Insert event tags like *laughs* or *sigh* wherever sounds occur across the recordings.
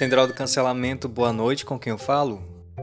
Central do Cancelamento, boa noite, com quem eu falo?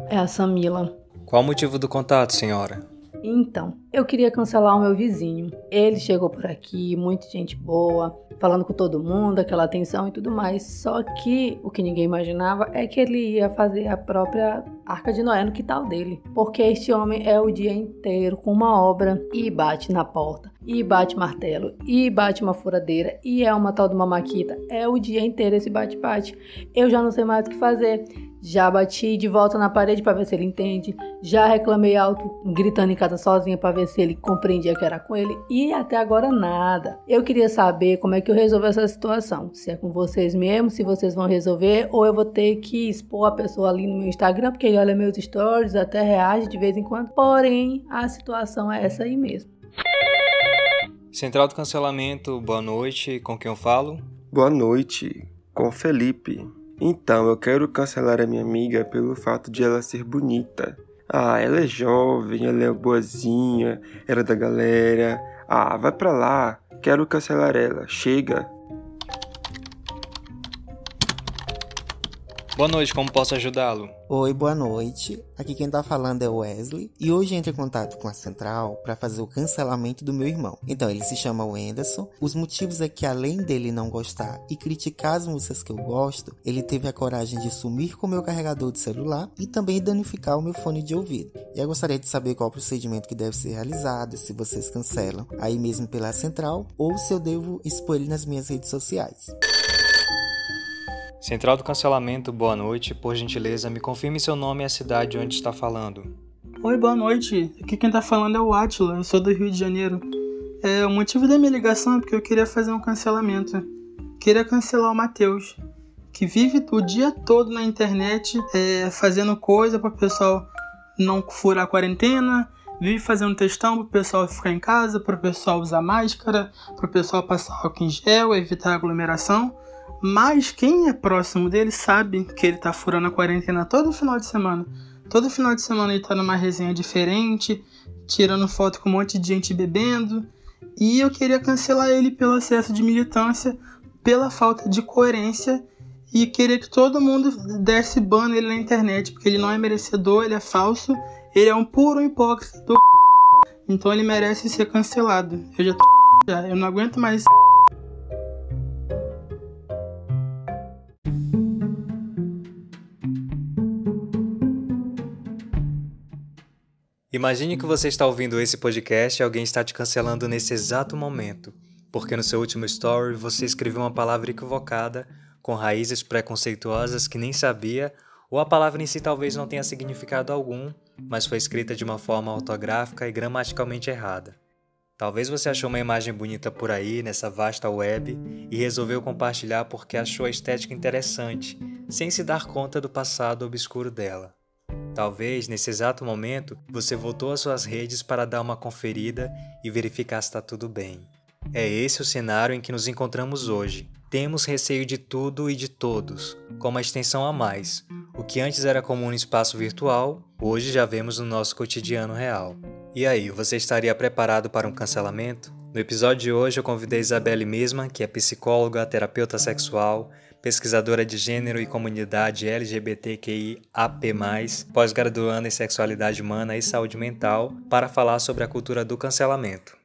É a Samila. Qual o motivo do contato, senhora? Então, eu queria cancelar o meu vizinho. Ele chegou por aqui, muita gente boa, falando com todo mundo, aquela atenção e tudo mais. Só que o que ninguém imaginava é que ele ia fazer a própria Arca de Noé no quintal dele. Porque este homem é o dia inteiro com uma obra e bate na porta, e bate martelo, e bate uma furadeira, e é uma tal de uma maquita. É o dia inteiro esse bate-bate. Eu já não sei mais o que fazer. Já bati de volta na parede para ver se ele entende. Já reclamei alto, gritando em casa sozinha para ver se ele compreendia que era com ele. E até agora nada. Eu queria saber como é que eu resolvo essa situação. Se é com vocês mesmo, se vocês vão resolver, ou eu vou ter que expor a pessoa ali no meu Instagram, porque ele olha meus stories, até reage de vez em quando. Porém, a situação é essa aí mesmo. Central do Cancelamento, boa noite. Com quem eu falo? Boa noite, com Felipe. Então, eu quero cancelar a minha amiga pelo fato de ela ser bonita. Ah, ela é jovem, ela é boazinha, era da galera. Ah, vai pra lá, quero cancelar ela, chega. Boa noite, como posso ajudá-lo? Oi, boa noite. Aqui quem tá falando é o Wesley e hoje entro em contato com a central para fazer o cancelamento do meu irmão. Então, ele se chama Wenderson. Os motivos é que além dele não gostar e criticar as músicas que eu gosto, ele teve a coragem de sumir com o meu carregador de celular e também danificar o meu fone de ouvido. Eu gostaria de saber qual procedimento que deve ser realizado, se vocês cancelam aí mesmo pela central ou se eu devo expor ele nas minhas redes sociais. Central do Cancelamento, boa noite. Por gentileza, me confirme seu nome e a cidade onde está falando. Oi, boa noite. Aqui quem tá falando é o Atila, eu sou do Rio de Janeiro. É, o motivo da minha ligação é porque eu queria fazer um cancelamento. Queria cancelar o Matheus, que vive o dia todo na internet é, fazendo coisa para o pessoal não furar a quarentena, vive fazendo textão para o pessoal ficar em casa, para o pessoal usar máscara, para o pessoal passar álcool em gel, evitar aglomeração. Mas quem é próximo dele sabe que ele tá furando a quarentena todo final de semana. Todo final de semana ele tá numa resenha diferente, tirando foto com um monte de gente bebendo. E eu queria cancelar ele pelo excesso de militância, pela falta de coerência e queria que todo mundo desse ban nele na internet, porque ele não é merecedor, ele é falso, ele é um puro hipócrita do então ele merece ser cancelado. Eu já tô eu não aguento mais Imagine que você está ouvindo esse podcast e alguém está te cancelando nesse exato momento, porque no seu último story você escreveu uma palavra equivocada, com raízes preconceituosas que nem sabia, ou a palavra em si talvez não tenha significado algum, mas foi escrita de uma forma ortográfica e gramaticalmente errada. Talvez você achou uma imagem bonita por aí, nessa vasta web, e resolveu compartilhar porque achou a estética interessante, sem se dar conta do passado obscuro dela. Talvez nesse exato momento você voltou às suas redes para dar uma conferida e verificar se está tudo bem. É esse o cenário em que nos encontramos hoje. Temos receio de tudo e de todos, com uma extensão a mais. O que antes era comum no espaço virtual, hoje já vemos no nosso cotidiano real. E aí, você estaria preparado para um cancelamento? No episódio de hoje eu convidei Isabelle Mesma, que é psicóloga, terapeuta sexual, pesquisadora de gênero e comunidade LGBTQIAP+, pós-graduanda em sexualidade humana e saúde mental, para falar sobre a cultura do cancelamento.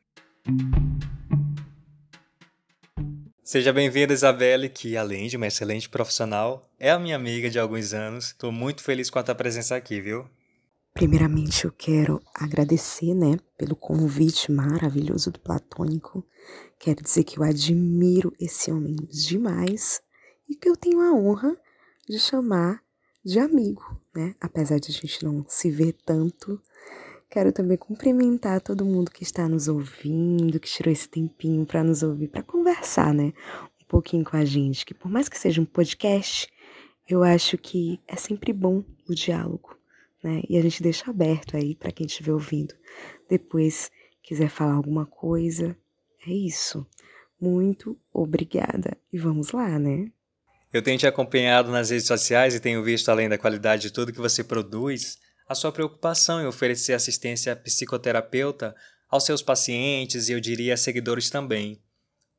Seja bem-vinda, Isabelle, que além de uma excelente profissional, é a minha amiga de alguns anos. Estou muito feliz com a tua presença aqui, viu? Primeiramente, eu quero agradecer, né, pelo convite maravilhoso do Platônico. Quero dizer que eu admiro esse homem demais e que eu tenho a honra de chamar de amigo, né? Apesar de a gente não se ver tanto, quero também cumprimentar todo mundo que está nos ouvindo, que tirou esse tempinho para nos ouvir, para conversar, né? Um pouquinho com a gente, que por mais que seja um podcast, eu acho que é sempre bom o diálogo, né? E a gente deixa aberto aí para quem estiver ouvindo. Depois quiser falar alguma coisa, é isso. Muito obrigada e vamos lá, né? Eu tenho te acompanhado nas redes sociais e tenho visto, além da qualidade de tudo que você produz, a sua preocupação em oferecer assistência psicoterapeuta aos seus pacientes e eu diria seguidores também.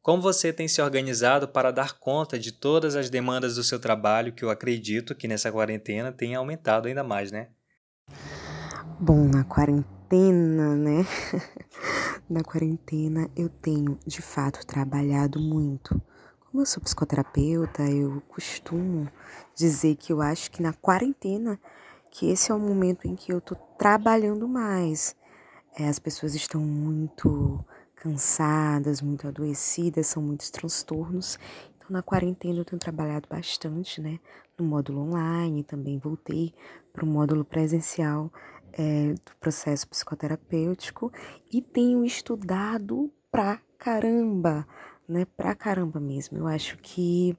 Como você tem se organizado para dar conta de todas as demandas do seu trabalho, que eu acredito que nessa quarentena tenha aumentado ainda mais, né? Bom, na quarentena, né? *laughs* na quarentena eu tenho de fato trabalhado muito. Como eu sou psicoterapeuta, eu costumo dizer que eu acho que na quarentena que esse é o momento em que eu tô trabalhando mais. É, as pessoas estão muito cansadas, muito adoecidas, são muitos transtornos. Então, na quarentena eu tenho trabalhado bastante, né? No módulo online, também voltei para o módulo presencial é, do processo psicoterapêutico e tenho estudado pra caramba, né? Pra caramba mesmo. Eu acho que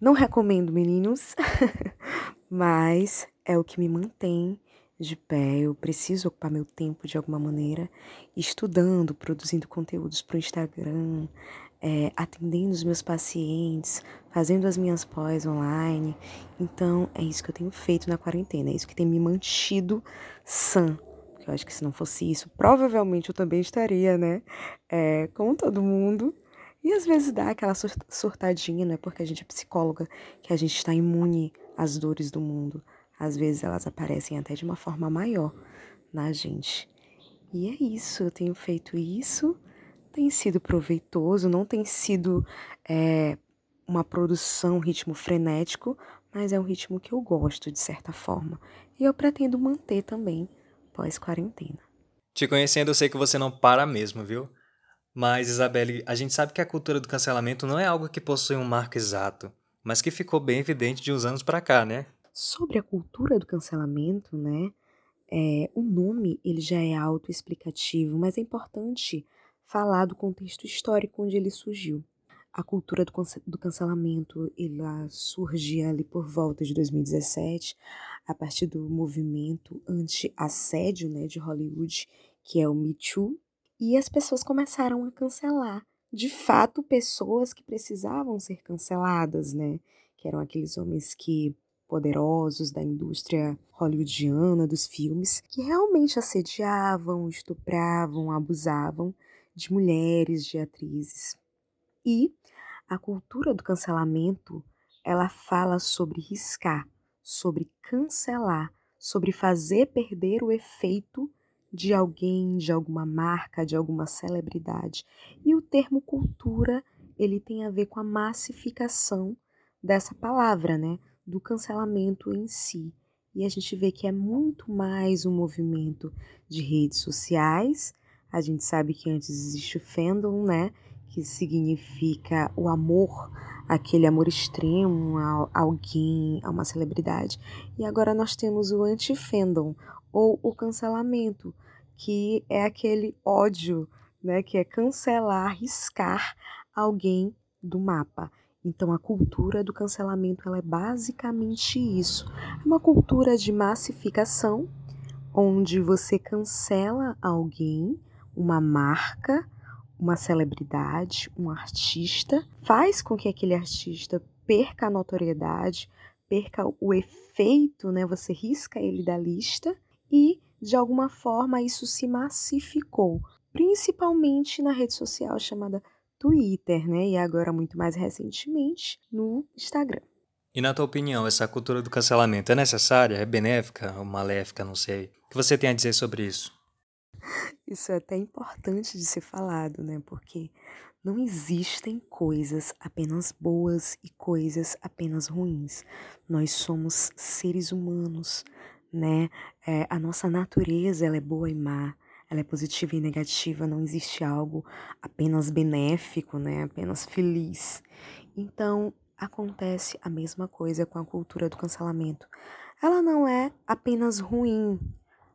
não recomendo, meninos, *laughs* mas é o que me mantém de pé, eu preciso ocupar meu tempo de alguma maneira, estudando, produzindo conteúdos para o Instagram, é, atendendo os meus pacientes, fazendo as minhas pós online. Então, é isso que eu tenho feito na quarentena, é isso que tem me mantido sã. Eu acho que se não fosse isso, provavelmente eu também estaria, né? É, como todo mundo. E às vezes dá aquela surtadinha, não é porque a gente é psicóloga que a gente está imune às dores do mundo. Às vezes elas aparecem até de uma forma maior na gente. E é isso, eu tenho feito isso, tem sido proveitoso, não tem sido é, uma produção, um ritmo frenético, mas é um ritmo que eu gosto de certa forma. E eu pretendo manter também pós-quarentena. Te conhecendo, eu sei que você não para mesmo, viu? Mas, Isabelle, a gente sabe que a cultura do cancelamento não é algo que possui um marco exato, mas que ficou bem evidente de uns anos para cá, né? Sobre a cultura do cancelamento, né? É, o nome ele já é autoexplicativo, mas é importante falar do contexto histórico onde ele surgiu. A cultura do, do cancelamento ela surge ali por volta de 2017, a partir do movimento anti-assédio né, de Hollywood, que é o Me Too, e as pessoas começaram a cancelar, de fato, pessoas que precisavam ser canceladas, né? Que eram aqueles homens que poderosos da indústria hollywoodiana dos filmes que realmente assediavam, estupravam, abusavam de mulheres, de atrizes. E a cultura do cancelamento, ela fala sobre riscar, sobre cancelar, sobre fazer perder o efeito de alguém, de alguma marca, de alguma celebridade. E o termo cultura, ele tem a ver com a massificação dessa palavra, né? do cancelamento em si. E a gente vê que é muito mais um movimento de redes sociais. A gente sabe que antes existe o fandom, né? Que significa o amor, aquele amor extremo a alguém, a uma celebridade. E agora nós temos o anti-fandom, ou o cancelamento, que é aquele ódio, né? Que é cancelar, riscar alguém do mapa. Então a cultura do cancelamento ela é basicamente isso. É uma cultura de massificação onde você cancela alguém, uma marca, uma celebridade, um artista, faz com que aquele artista perca a notoriedade, perca o efeito, né? Você risca ele da lista e de alguma forma isso se massificou, principalmente na rede social chamada Twitter, né? E agora, muito mais recentemente, no Instagram. E na tua opinião, essa cultura do cancelamento é necessária, é benéfica ou maléfica, não sei. O que você tem a dizer sobre isso? Isso é até importante de ser falado, né? Porque não existem coisas apenas boas e coisas apenas ruins. Nós somos seres humanos, né? É, a nossa natureza ela é boa e má ela é positiva e negativa, não existe algo apenas benéfico, né? Apenas feliz. Então, acontece a mesma coisa com a cultura do cancelamento. Ela não é apenas ruim,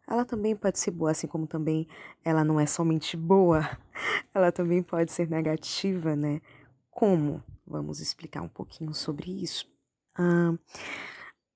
ela também pode ser boa, assim como também ela não é somente boa, *laughs* ela também pode ser negativa, né? Como? Vamos explicar um pouquinho sobre isso. Ah,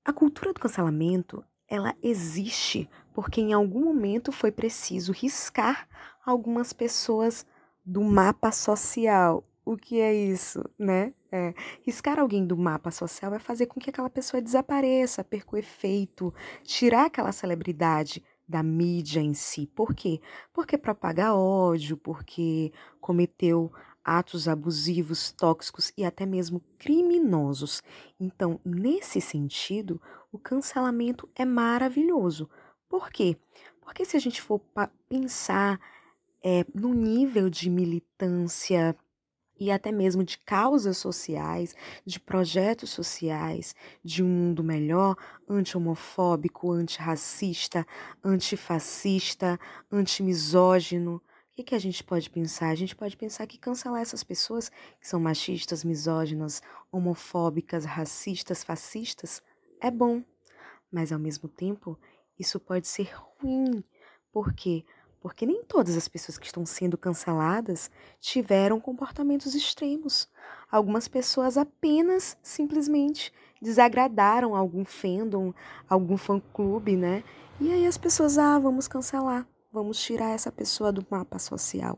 a cultura do cancelamento, ela existe porque em algum momento foi preciso riscar algumas pessoas do mapa social. O que é isso, né? É, riscar alguém do mapa social é fazer com que aquela pessoa desapareça, perca o efeito, tirar aquela celebridade da mídia em si. Por quê? Porque propaga ódio, porque cometeu atos abusivos, tóxicos e até mesmo criminosos. Então, nesse sentido, o cancelamento é maravilhoso. Por quê? Porque se a gente for pensar é, no nível de militância e até mesmo de causas sociais, de projetos sociais, de um mundo melhor, anti-homofóbico, antirracista, antifascista, antimisógino. O que, a gente pode pensar? A gente pode pensar que cancelar essas pessoas que são machistas, misóginas, homofóbicas, racistas, fascistas é bom. Mas ao mesmo tempo, isso pode ser ruim. Por quê? Porque nem todas as pessoas que estão sendo canceladas tiveram comportamentos extremos. Algumas pessoas apenas, simplesmente, desagradaram algum fandom, algum fã-clube, né? E aí as pessoas, ah, vamos cancelar, vamos tirar essa pessoa do mapa social.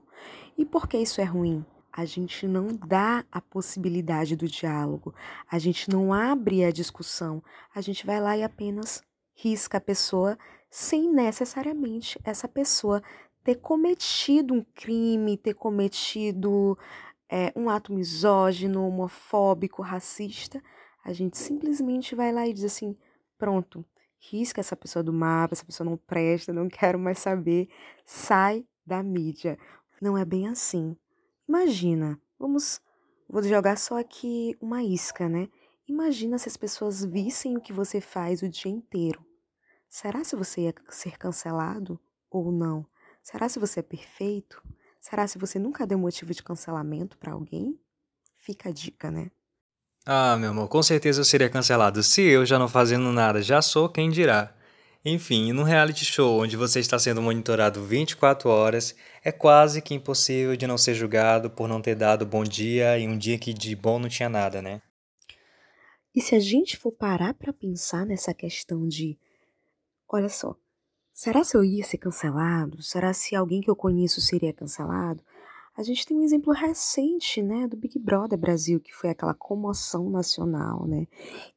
E por que isso é ruim? A gente não dá a possibilidade do diálogo, a gente não abre a discussão, a gente vai lá e apenas risca a pessoa sem necessariamente essa pessoa ter cometido um crime, ter cometido é, um ato misógino, homofóbico, racista. A gente simplesmente vai lá e diz assim: pronto, risca essa pessoa do mapa, essa pessoa não presta, não quero mais saber, sai da mídia. Não é bem assim. Imagina, vamos, vou jogar só aqui uma isca, né? Imagina se as pessoas vissem o que você faz o dia inteiro. Será se você ia ser cancelado ou não? Será se você é perfeito? Será se você nunca deu motivo de cancelamento para alguém? Fica a dica, né? Ah, meu amor, com certeza eu seria cancelado. Se eu já não fazendo nada já sou, quem dirá? Enfim, num reality show onde você está sendo monitorado 24 horas, é quase que impossível de não ser julgado por não ter dado bom dia em um dia que de bom não tinha nada, né? E se a gente for parar para pensar nessa questão de Olha só, será se eu ia ser cancelado? Será se alguém que eu conheço seria cancelado? A gente tem um exemplo recente, né, do Big Brother Brasil, que foi aquela comoção nacional, né?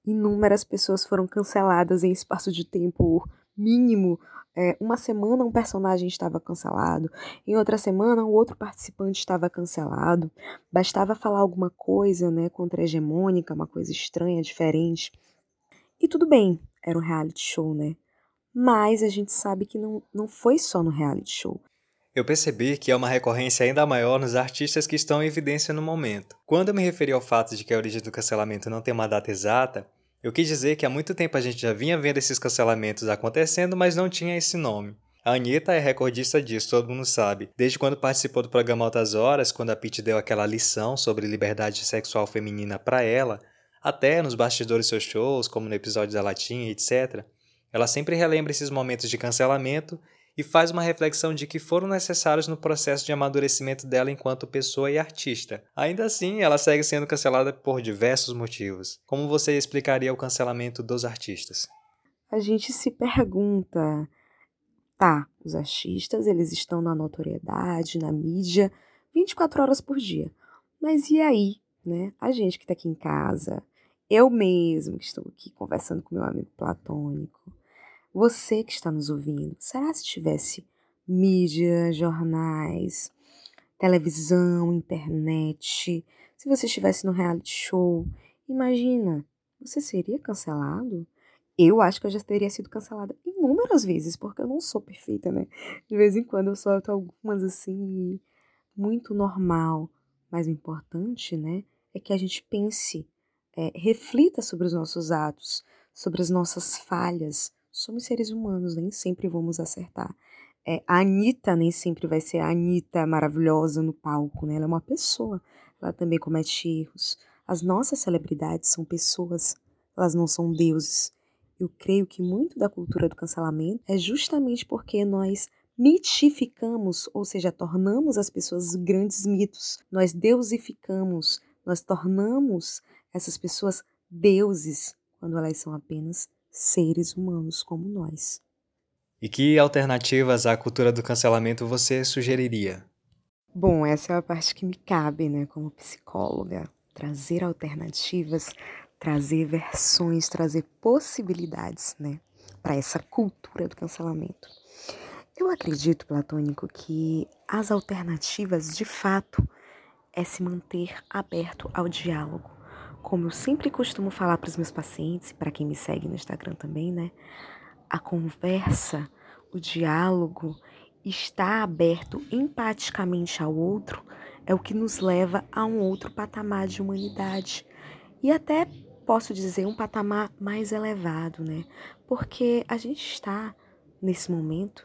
Inúmeras pessoas foram canceladas em espaço de tempo mínimo. É, uma semana um personagem estava cancelado, em outra semana o outro participante estava cancelado. Bastava falar alguma coisa, né, contra-hegemônica, uma coisa estranha, diferente. E tudo bem, era um reality show, né? Mas a gente sabe que não, não foi só no reality show. Eu percebi que é uma recorrência ainda maior nos artistas que estão em evidência no momento. Quando eu me referi ao fato de que a origem do cancelamento não tem uma data exata, eu quis dizer que há muito tempo a gente já vinha vendo esses cancelamentos acontecendo, mas não tinha esse nome. A Anitta é recordista disso, todo mundo sabe. Desde quando participou do programa Altas Horas, quando a Pitty deu aquela lição sobre liberdade sexual feminina para ela, até nos bastidores de seus shows, como no episódio da Latinha, etc. Ela sempre relembra esses momentos de cancelamento e faz uma reflexão de que foram necessários no processo de amadurecimento dela enquanto pessoa e artista. Ainda assim, ela segue sendo cancelada por diversos motivos. Como você explicaria o cancelamento dos artistas? A gente se pergunta, tá, os artistas, eles estão na notoriedade, na mídia, 24 horas por dia. Mas e aí, né? A gente que tá aqui em casa, eu mesmo que estou aqui conversando com meu amigo platônico, você que está nos ouvindo, será se tivesse mídia, jornais, televisão, internet, se você estivesse no reality show, imagina, você seria cancelado? Eu acho que eu já teria sido cancelada inúmeras vezes, porque eu não sou perfeita, né? De vez em quando eu solto algumas assim, muito normal. Mas o importante, né, é que a gente pense, é, reflita sobre os nossos atos, sobre as nossas falhas, somos seres humanos, nem sempre vamos acertar. É, a Anitta nem sempre vai ser a Anitta maravilhosa no palco, né? Ela é uma pessoa, ela também comete erros. As nossas celebridades são pessoas, elas não são deuses. Eu creio que muito da cultura do cancelamento é justamente porque nós mitificamos, ou seja, tornamos as pessoas grandes mitos. Nós deusificamos, nós tornamos essas pessoas deuses quando elas são apenas seres humanos como nós. E que alternativas à cultura do cancelamento você sugeriria? Bom, essa é a parte que me cabe, né, como psicóloga, trazer alternativas, trazer versões, trazer possibilidades, né, para essa cultura do cancelamento. Eu acredito, Platônico, que as alternativas, de fato, é se manter aberto ao diálogo. Como eu sempre costumo falar para os meus pacientes, para quem me segue no Instagram também, né? A conversa, o diálogo, estar aberto empaticamente ao outro é o que nos leva a um outro patamar de humanidade. E até posso dizer um patamar mais elevado, né? Porque a gente está, nesse momento,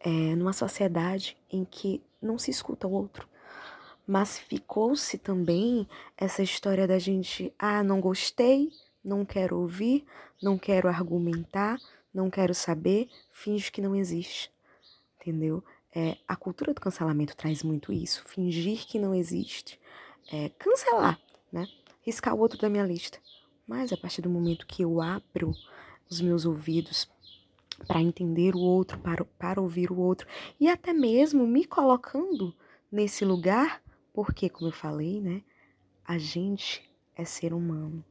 é, numa sociedade em que não se escuta o outro. Mas ficou-se também essa história da gente, ah, não gostei, não quero ouvir, não quero argumentar, não quero saber, finge que não existe. Entendeu? É, a cultura do cancelamento traz muito isso, fingir que não existe, é, cancelar, né? Riscar o outro da minha lista. Mas a partir do momento que eu abro os meus ouvidos para entender o outro, para, para ouvir o outro, e até mesmo me colocando nesse lugar, porque, como eu falei, né, a gente é ser humano.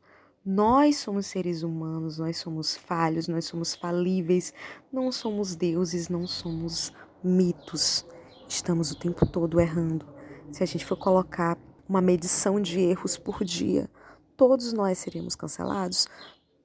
Nós somos seres humanos, nós somos falhos, nós somos falíveis, não somos deuses, não somos mitos. Estamos o tempo todo errando. Se a gente for colocar uma medição de erros por dia, todos nós seríamos cancelados,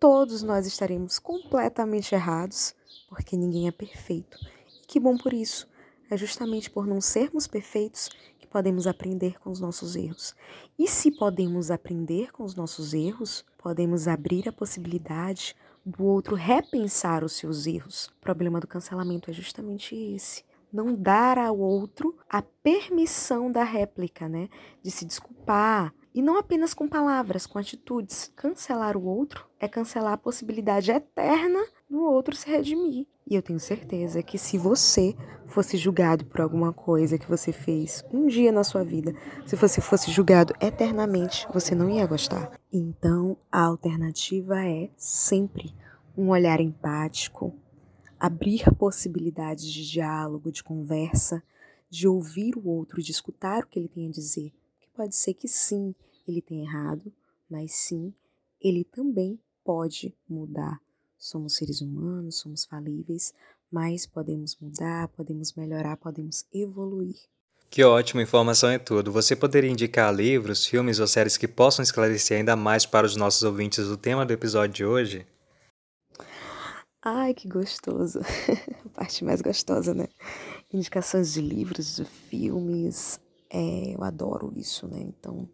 todos nós estaremos completamente errados, porque ninguém é perfeito. E que bom por isso. É justamente por não sermos perfeitos que podemos aprender com os nossos erros. E se podemos aprender com os nossos erros, podemos abrir a possibilidade do outro repensar os seus erros. O problema do cancelamento é justamente esse. Não dar ao outro a permissão da réplica, né? De se desculpar, e não apenas com palavras, com atitudes. Cancelar o outro é cancelar a possibilidade eterna do outro se redimir. E eu tenho certeza que se você fosse julgado por alguma coisa que você fez um dia na sua vida, se você fosse julgado eternamente, você não ia gostar. Então, a alternativa é sempre um olhar empático, abrir possibilidades de diálogo, de conversa, de ouvir o outro, de escutar o que ele tem a dizer. Que pode ser que sim, ele tem errado, mas sim, ele também pode mudar. Somos seres humanos, somos falíveis, mas podemos mudar, podemos melhorar, podemos evoluir. Que ótima informação é tudo. Você poderia indicar livros, filmes ou séries que possam esclarecer ainda mais para os nossos ouvintes o tema do episódio de hoje? Ai, que gostoso. *laughs* A parte mais gostosa, né? Indicações de livros, de filmes. É, eu adoro isso, né? Então,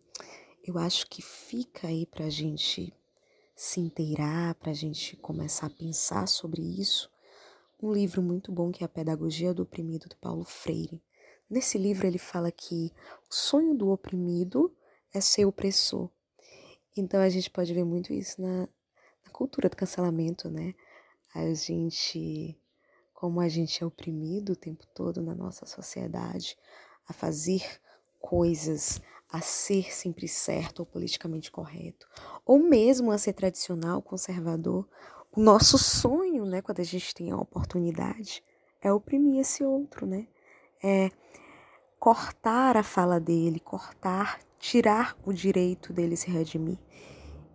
eu acho que fica aí para a gente se inteirar, para a gente começar a pensar sobre isso. Um livro muito bom que é A Pedagogia do Oprimido, do Paulo Freire. Nesse livro ele fala que o sonho do oprimido é ser opressor. Então a gente pode ver muito isso na, na cultura do cancelamento, né? A gente, como a gente é oprimido o tempo todo na nossa sociedade, a fazer coisas, a ser sempre certo ou politicamente correto, ou mesmo a ser tradicional, conservador. O nosso sonho, né, quando a gente tem a oportunidade, é oprimir esse outro, né? É cortar a fala dele, cortar, tirar o direito dele se redimir.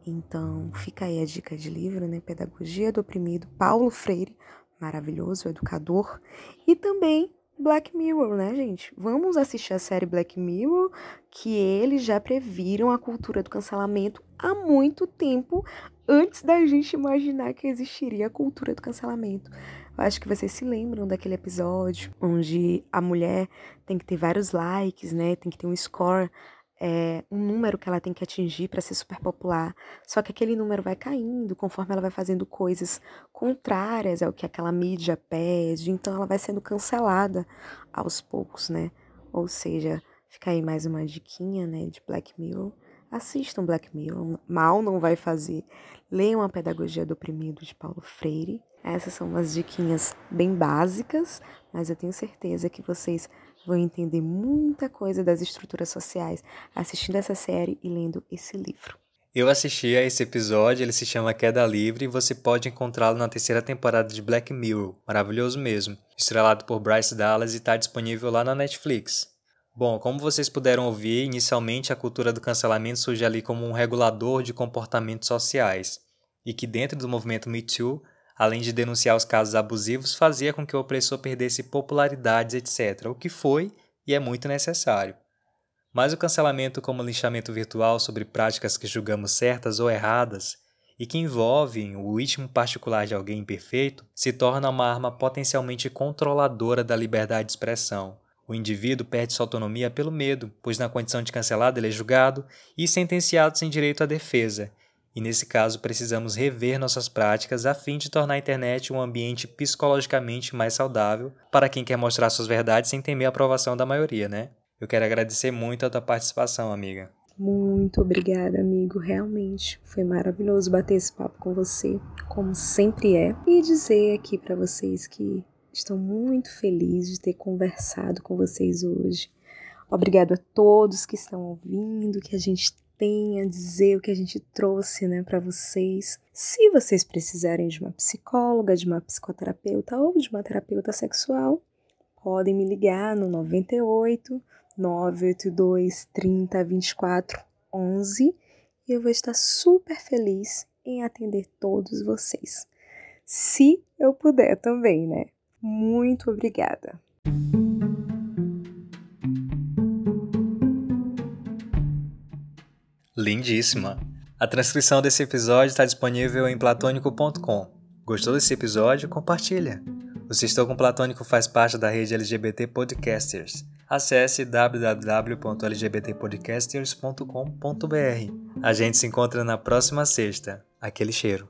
Então, fica aí a dica de livro, né? Pedagogia do Oprimido, Paulo Freire, maravilhoso educador, e também Black Mirror, né, gente? Vamos assistir a série Black Mirror, que eles já previram a cultura do cancelamento há muito tempo antes da gente imaginar que existiria a cultura do cancelamento. Eu acho que vocês se lembram daquele episódio onde a mulher tem que ter vários likes, né? Tem que ter um score é, um número que ela tem que atingir para ser super popular. Só que aquele número vai caindo conforme ela vai fazendo coisas contrárias ao que aquela mídia pede, então ela vai sendo cancelada aos poucos, né? Ou seja, fica aí mais uma diquinha, né, de Black Mirror. Assistam Black Mirror, mal não vai fazer. Leiam a Pedagogia do Oprimido de Paulo Freire. Essas são umas diquinhas bem básicas, mas eu tenho certeza que vocês vão entender muita coisa das estruturas sociais assistindo essa série e lendo esse livro. Eu assisti a esse episódio, ele se chama Queda Livre e você pode encontrá-lo na terceira temporada de Black Mirror, maravilhoso mesmo, estrelado por Bryce Dallas e está disponível lá na Netflix. Bom, como vocês puderam ouvir, inicialmente a cultura do cancelamento surge ali como um regulador de comportamentos sociais, e que dentro do movimento Me Too além de denunciar os casos abusivos, fazia com que o opressor perdesse popularidades, etc., o que foi e é muito necessário. Mas o cancelamento como linchamento virtual sobre práticas que julgamos certas ou erradas e que envolvem o íntimo particular de alguém imperfeito se torna uma arma potencialmente controladora da liberdade de expressão. O indivíduo perde sua autonomia pelo medo, pois na condição de cancelado ele é julgado e sentenciado sem direito à defesa. E nesse caso precisamos rever nossas práticas a fim de tornar a internet um ambiente psicologicamente mais saudável para quem quer mostrar suas verdades sem temer a aprovação da maioria, né? Eu quero agradecer muito a tua participação, amiga. Muito obrigada, amigo. Realmente foi maravilhoso bater esse papo com você, como sempre é, e dizer aqui para vocês que estou muito feliz de ter conversado com vocês hoje. Obrigado a todos que estão ouvindo, que a gente tenha a dizer o que a gente trouxe, né, para vocês. Se vocês precisarem de uma psicóloga, de uma psicoterapeuta ou de uma terapeuta sexual, podem me ligar no 98 982 30 24 11 e eu vou estar super feliz em atender todos vocês. Se eu puder também, né? Muito obrigada. Lindíssima! A transcrição desse episódio está disponível em platônico.com. Gostou desse episódio? Compartilha! O Estou com Platônico faz parte da rede LGBT Podcasters acesse www.lgbtpodcasters.com.br. A gente se encontra na próxima sexta. Aquele cheiro.